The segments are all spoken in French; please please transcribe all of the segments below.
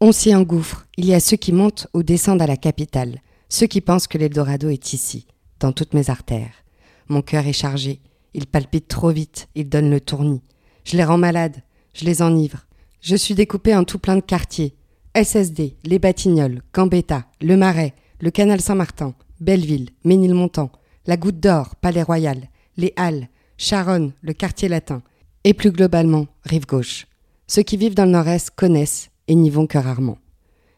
On s'y engouffre. Il y a ceux qui montent ou descendent à la capitale, ceux qui pensent que l'Eldorado est ici, dans toutes mes artères. Mon cœur est chargé. Il palpite trop vite. Il donne le tournis. Je les rends malades. Je les enivre. Je suis découpé en tout plein de quartiers. SSD, Les Batignolles, Gambetta, Le Marais, le Canal Saint-Martin, Belleville, Ménilmontant, la Goutte d'Or, Palais Royal, les Halles, Charonne, le quartier latin, et plus globalement, rive gauche. Ceux qui vivent dans le nord-est connaissent et n'y vont que rarement.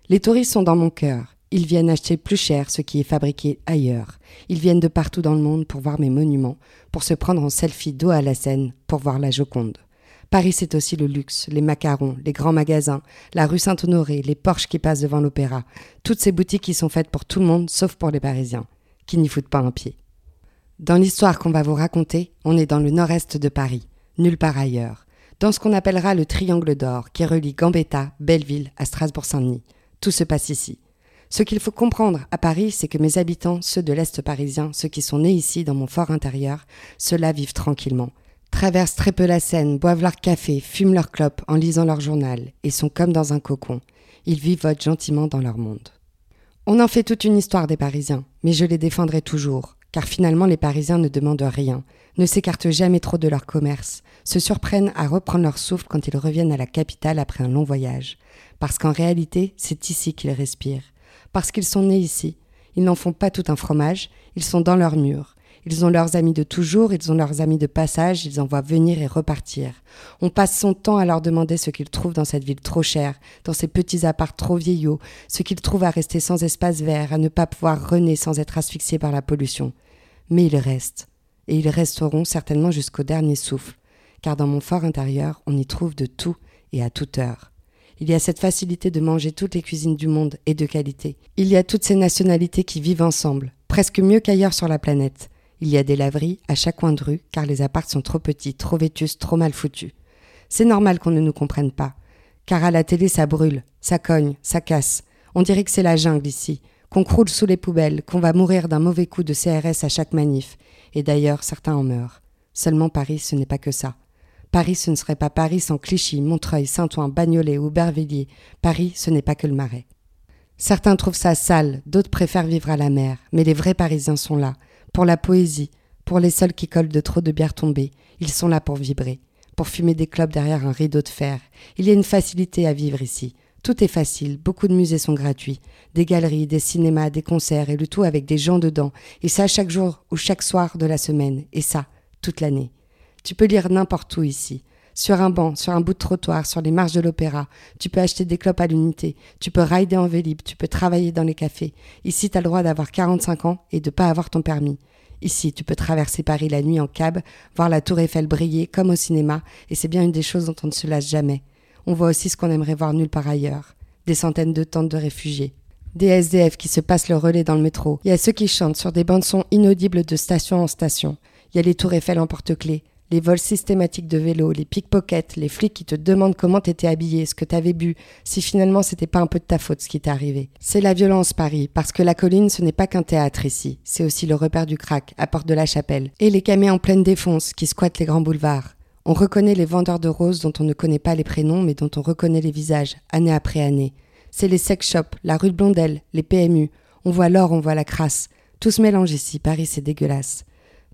Les touristes sont dans mon cœur. Ils viennent acheter plus cher ce qui est fabriqué ailleurs. Ils viennent de partout dans le monde pour voir mes monuments, pour se prendre en selfie dos à la Seine, pour voir la Joconde. Paris, c'est aussi le luxe, les macarons, les grands magasins, la rue Saint-Honoré, les Porsches qui passent devant l'opéra. Toutes ces boutiques qui sont faites pour tout le monde, sauf pour les Parisiens, qui n'y foutent pas un pied. Dans l'histoire qu'on va vous raconter, on est dans le nord-est de Paris, nulle part ailleurs, dans ce qu'on appellera le triangle d'or qui relie Gambetta, Belleville à Strasbourg-Saint-Denis. Tout se passe ici. Ce qu'il faut comprendre à Paris, c'est que mes habitants, ceux de l'Est parisien, ceux qui sont nés ici dans mon fort intérieur, ceux-là vivent tranquillement traversent très peu la Seine, boivent leur café, fument leur clope en lisant leur journal, et sont comme dans un cocon. Ils vivotent gentiment dans leur monde. On en fait toute une histoire des Parisiens, mais je les défendrai toujours, car finalement les Parisiens ne demandent rien, ne s'écartent jamais trop de leur commerce, se surprennent à reprendre leur souffle quand ils reviennent à la capitale après un long voyage, parce qu'en réalité c'est ici qu'ils respirent, parce qu'ils sont nés ici, ils n'en font pas tout un fromage, ils sont dans leurs murs, ils ont leurs amis de toujours, ils ont leurs amis de passage, ils en voient venir et repartir. On passe son temps à leur demander ce qu'ils trouvent dans cette ville trop chère, dans ces petits apparts trop vieillots, ce qu'ils trouvent à rester sans espace vert, à ne pas pouvoir renaître sans être asphyxiés par la pollution. Mais ils restent, et ils resteront certainement jusqu'au dernier souffle, car dans mon fort intérieur, on y trouve de tout et à toute heure. Il y a cette facilité de manger toutes les cuisines du monde et de qualité. Il y a toutes ces nationalités qui vivent ensemble, presque mieux qu'ailleurs sur la planète. Il y a des laveries à chaque coin de rue car les apparts sont trop petits, trop vétus, trop mal foutus. C'est normal qu'on ne nous comprenne pas. Car à la télé ça brûle, ça cogne, ça casse. On dirait que c'est la jungle ici, qu'on croule sous les poubelles, qu'on va mourir d'un mauvais coup de CRS à chaque manif. Et d'ailleurs, certains en meurent. Seulement Paris, ce n'est pas que ça. Paris, ce ne serait pas Paris sans Clichy, Montreuil, Saint-Ouen, Bagnolet ou Bervilliers. Paris, ce n'est pas que le marais. Certains trouvent ça sale, d'autres préfèrent vivre à la mer, mais les vrais Parisiens sont là pour la poésie, pour les seuls qui collent de trop de bière tombée. Ils sont là pour vibrer, pour fumer des clopes derrière un rideau de fer. Il y a une facilité à vivre ici. Tout est facile, beaucoup de musées sont gratuits, des galeries, des cinémas, des concerts, et le tout avec des gens dedans, et ça chaque jour ou chaque soir de la semaine, et ça toute l'année. Tu peux lire n'importe où ici, sur un banc, sur un bout de trottoir, sur les marches de l'opéra. Tu peux acheter des clopes à l'unité. Tu peux rider en vélib. Tu peux travailler dans les cafés. Ici, tu as le droit d'avoir 45 ans et de pas avoir ton permis. Ici, tu peux traverser Paris la nuit en cab, voir la tour Eiffel briller comme au cinéma, et c'est bien une des choses dont on ne se lasse jamais. On voit aussi ce qu'on aimerait voir nulle part ailleurs. Des centaines de tentes de réfugiés. Des SDF qui se passent le relais dans le métro. Il y a ceux qui chantent sur des bandes son inaudibles de station en station. Il y a les tours Eiffel en porte-clés les vols systématiques de vélos, les pickpockets, les flics qui te demandent comment t'étais habillé, ce que t'avais bu, si finalement c'était pas un peu de ta faute ce qui t'est arrivé. C'est la violence, Paris, parce que la colline ce n'est pas qu'un théâtre ici, c'est aussi le repère du crack, à Porte de la Chapelle, et les camés en pleine défonce qui squattent les grands boulevards. On reconnaît les vendeurs de roses dont on ne connaît pas les prénoms mais dont on reconnaît les visages, année après année. C'est les sex shops, la rue de Blondel, les PMU. On voit l'or, on voit la crasse. Tout se mélange ici, Paris c'est dégueulasse.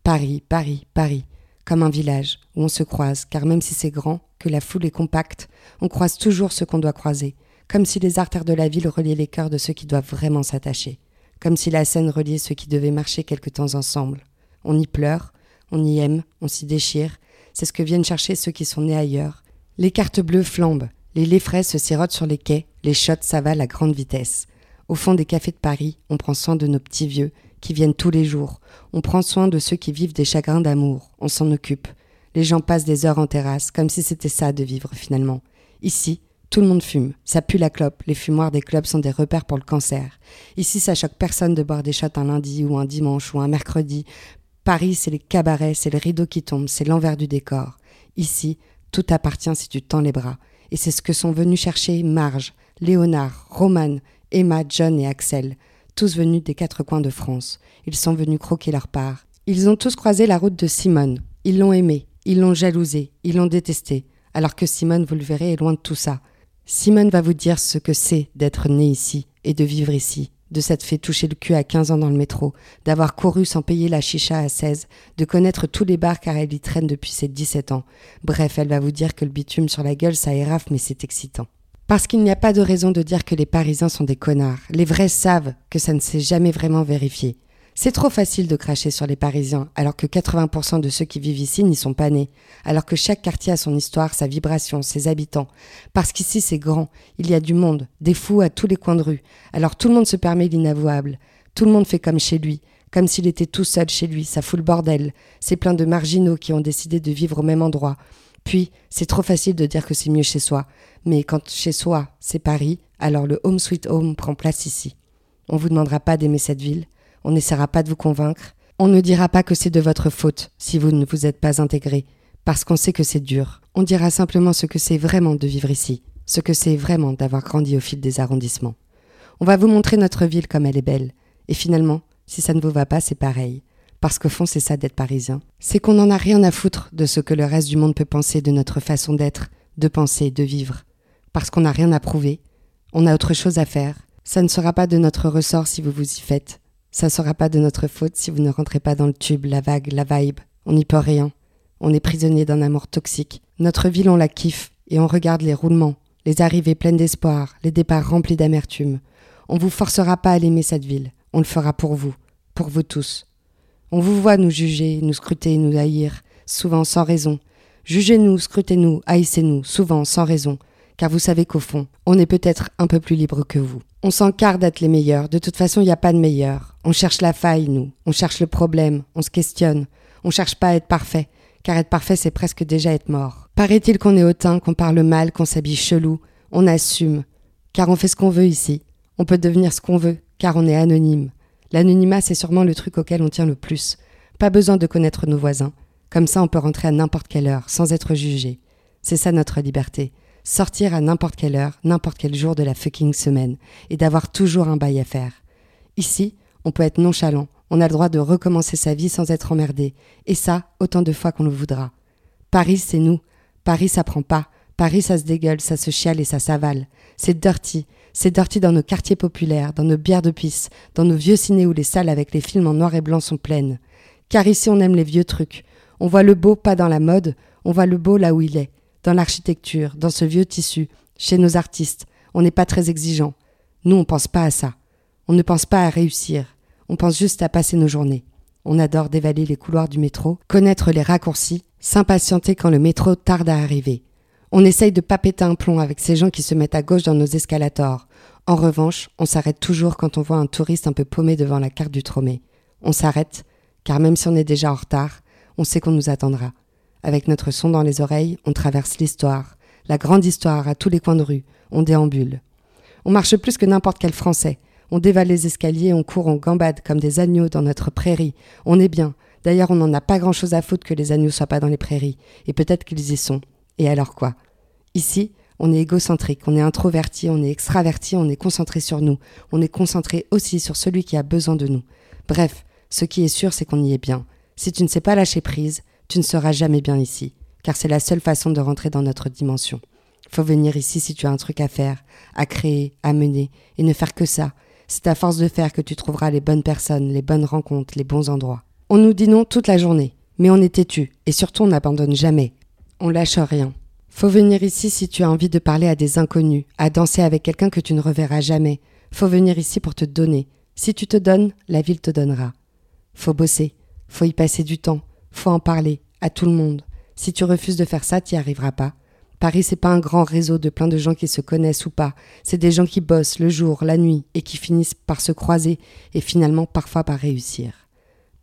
Paris, Paris, Paris comme un village où on se croise, car même si c'est grand, que la foule est compacte, on croise toujours ce qu'on doit croiser, comme si les artères de la ville reliaient les cœurs de ceux qui doivent vraiment s'attacher, comme si la Seine reliait ceux qui devaient marcher quelque temps ensemble. On y pleure, on y aime, on s'y déchire, c'est ce que viennent chercher ceux qui sont nés ailleurs. Les cartes bleues flambent, les laits frais se sirotent sur les quais, les shots s'avalent à grande vitesse. Au fond des cafés de Paris, on prend soin de nos petits vieux, qui viennent tous les jours. On prend soin de ceux qui vivent des chagrins d'amour. On s'en occupe. Les gens passent des heures en terrasse, comme si c'était ça de vivre finalement. Ici, Tout le monde fume, ça pue la clope, les fumoirs des clubs sont des repères pour le cancer. Ici, ça choque personne de boire des shots un lundi ou un dimanche ou un mercredi. Paris, c'est les cabarets, c'est le rideau qui tombe, c'est l'envers du décor. Ici, tout appartient si tu tends les bras. Et c'est ce que sont venus chercher Marge, Léonard, Romane, Emma, John et Axel, tous venus des quatre coins de France. Ils sont venus croquer leur part. Ils ont tous croisé la route de Simone. Ils l'ont aimé, ils l'ont jalousé, ils l'ont détesté. Alors que Simone, vous le verrez, est loin de tout ça. Simone va vous dire ce que c'est d'être né ici et de vivre ici, de s'être fait toucher le cul à 15 ans dans le métro, d'avoir couru sans payer la chicha à 16, de connaître tous les bars car elle y traîne depuis ses 17 ans. Bref, elle va vous dire que le bitume sur la gueule, ça éraffe, mais c'est excitant. Parce qu'il n'y a pas de raison de dire que les Parisiens sont des connards. Les vrais savent que ça ne s'est jamais vraiment vérifié. C'est trop facile de cracher sur les Parisiens, alors que 80% de ceux qui vivent ici n'y sont pas nés, alors que chaque quartier a son histoire, sa vibration, ses habitants. Parce qu'ici c'est grand, il y a du monde, des fous à tous les coins de rue, alors tout le monde se permet l'inavouable. Tout le monde fait comme chez lui, comme s'il était tout seul chez lui, ça fout le bordel. C'est plein de marginaux qui ont décidé de vivre au même endroit. Puis, c'est trop facile de dire que c'est mieux chez soi. Mais quand chez soi, c'est Paris, alors le home sweet home prend place ici. On vous demandera pas d'aimer cette ville, on n'essaiera pas de vous convaincre. On ne dira pas que c'est de votre faute si vous ne vous êtes pas intégré, parce qu'on sait que c'est dur. On dira simplement ce que c'est vraiment de vivre ici, ce que c'est vraiment d'avoir grandi au fil des arrondissements. On va vous montrer notre ville comme elle est belle. Et finalement, si ça ne vous va pas, c'est pareil. Parce qu'au fond, c'est ça d'être parisien. C'est qu'on n'en a rien à foutre de ce que le reste du monde peut penser de notre façon d'être, de penser, de vivre. Parce qu'on n'a rien à prouver. On a autre chose à faire. Ça ne sera pas de notre ressort si vous vous y faites. Ça sera pas de notre faute si vous ne rentrez pas dans le tube, la vague, la vibe. On n'y peut rien. On est prisonnier d'un amour toxique. Notre ville, on la kiffe et on regarde les roulements, les arrivées pleines d'espoir, les départs remplis d'amertume. On vous forcera pas à l'aimer cette ville. On le fera pour vous, pour vous tous. On vous voit nous juger, nous scruter, nous haïr, souvent sans raison. Jugez-nous, scrutez-nous, haïssez-nous, souvent sans raison, car vous savez qu'au fond, on est peut-être un peu plus libre que vous. On s'encarre d'être les meilleurs, de toute façon il n'y a pas de meilleurs. On cherche la faille, nous. On cherche le problème. On se questionne. On cherche pas à être parfait. Car être parfait, c'est presque déjà être mort. Paraît-il qu'on est hautain, qu'on parle mal, qu'on s'habille chelou. On assume. Car on fait ce qu'on veut ici. On peut devenir ce qu'on veut, car on est anonyme. L'anonymat, c'est sûrement le truc auquel on tient le plus. Pas besoin de connaître nos voisins. Comme ça, on peut rentrer à n'importe quelle heure, sans être jugé. C'est ça notre liberté. Sortir à n'importe quelle heure, n'importe quel jour de la fucking semaine, et d'avoir toujours un bail à faire. Ici, on peut être nonchalant, on a le droit de recommencer sa vie sans être emmerdé, et ça, autant de fois qu'on le voudra. Paris, c'est nous. Paris, ça prend pas. Paris, ça se dégueule, ça se chiale et ça s'avale. C'est dirty. C'est dirty dans nos quartiers populaires, dans nos bières de pisse, dans nos vieux ciné où les salles avec les films en noir et blanc sont pleines. Car ici, on aime les vieux trucs. On voit le beau pas dans la mode, on voit le beau là où il est, dans l'architecture, dans ce vieux tissu, chez nos artistes. On n'est pas très exigeant. Nous, on pense pas à ça. On ne pense pas à réussir. On pense juste à passer nos journées. On adore dévaler les couloirs du métro, connaître les raccourcis, s'impatienter quand le métro tarde à arriver. On essaye de pas péter un plomb avec ces gens qui se mettent à gauche dans nos escalators. En revanche, on s'arrête toujours quand on voit un touriste un peu paumé devant la carte du tromé. On s'arrête, car même si on est déjà en retard, on sait qu'on nous attendra. Avec notre son dans les oreilles, on traverse l'histoire, la grande histoire à tous les coins de rue, on déambule. On marche plus que n'importe quel Français, on dévale les escaliers, on court, on gambade comme des agneaux dans notre prairie. On est bien. D'ailleurs, on n'en a pas grand-chose à foutre que les agneaux soient pas dans les prairies. Et peut-être qu'ils y sont. Et alors quoi? Ici, on est égocentrique, on est introverti, on est extraverti, on est concentré sur nous. On est concentré aussi sur celui qui a besoin de nous. Bref, ce qui est sûr, c'est qu'on y est bien. Si tu ne sais pas lâcher prise, tu ne seras jamais bien ici, car c'est la seule façon de rentrer dans notre dimension. Faut venir ici si tu as un truc à faire, à créer, à mener, et ne faire que ça, c'est à force de faire que tu trouveras les bonnes personnes, les bonnes rencontres, les bons endroits. On nous dit non toute la journée, mais on est têtu, et surtout on n'abandonne jamais. On lâche rien. Faut venir ici si tu as envie de parler à des inconnus, à danser avec quelqu'un que tu ne reverras jamais. Faut venir ici pour te donner. Si tu te donnes, la ville te donnera. Faut bosser, faut y passer du temps, faut en parler, à tout le monde. Si tu refuses de faire ça, tu n'y arriveras pas. Paris, c'est pas un grand réseau de plein de gens qui se connaissent ou pas. C'est des gens qui bossent le jour, la nuit et qui finissent par se croiser et finalement parfois par réussir.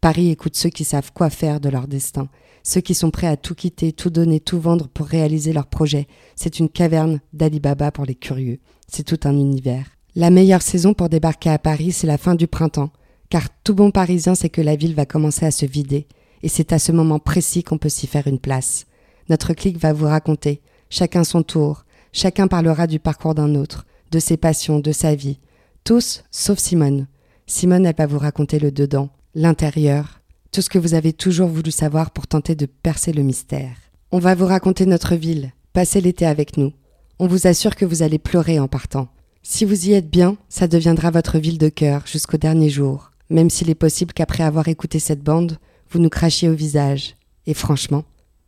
Paris écoute ceux qui savent quoi faire de leur destin, ceux qui sont prêts à tout quitter, tout donner, tout vendre pour réaliser leurs projets. C'est une caverne d'Ali Baba pour les curieux. C'est tout un univers. La meilleure saison pour débarquer à Paris, c'est la fin du printemps, car tout bon Parisien sait que la ville va commencer à se vider, et c'est à ce moment précis qu'on peut s'y faire une place. Notre clique va vous raconter, chacun son tour, chacun parlera du parcours d'un autre, de ses passions, de sa vie. Tous, sauf Simone. Simone, elle va vous raconter le dedans, l'intérieur, tout ce que vous avez toujours voulu savoir pour tenter de percer le mystère. On va vous raconter notre ville, passez l'été avec nous. On vous assure que vous allez pleurer en partant. Si vous y êtes bien, ça deviendra votre ville de cœur jusqu'au dernier jour, même s'il est possible qu'après avoir écouté cette bande, vous nous crachiez au visage. Et franchement,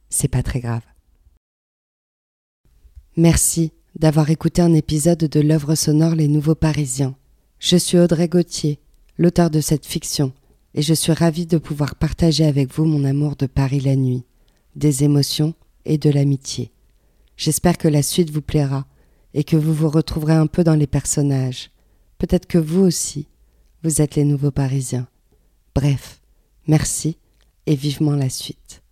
c'est pas très grave. Merci d'avoir écouté un épisode de l'œuvre sonore Les Nouveaux Parisiens. Je suis Audrey Gauthier, l'auteur de cette fiction, et je suis ravie de pouvoir partager avec vous mon amour de Paris la nuit, des émotions et de l'amitié. J'espère que la suite vous plaira et que vous vous retrouverez un peu dans les personnages. Peut-être que vous aussi, vous êtes les nouveaux Parisiens. Bref, merci et vivement la suite.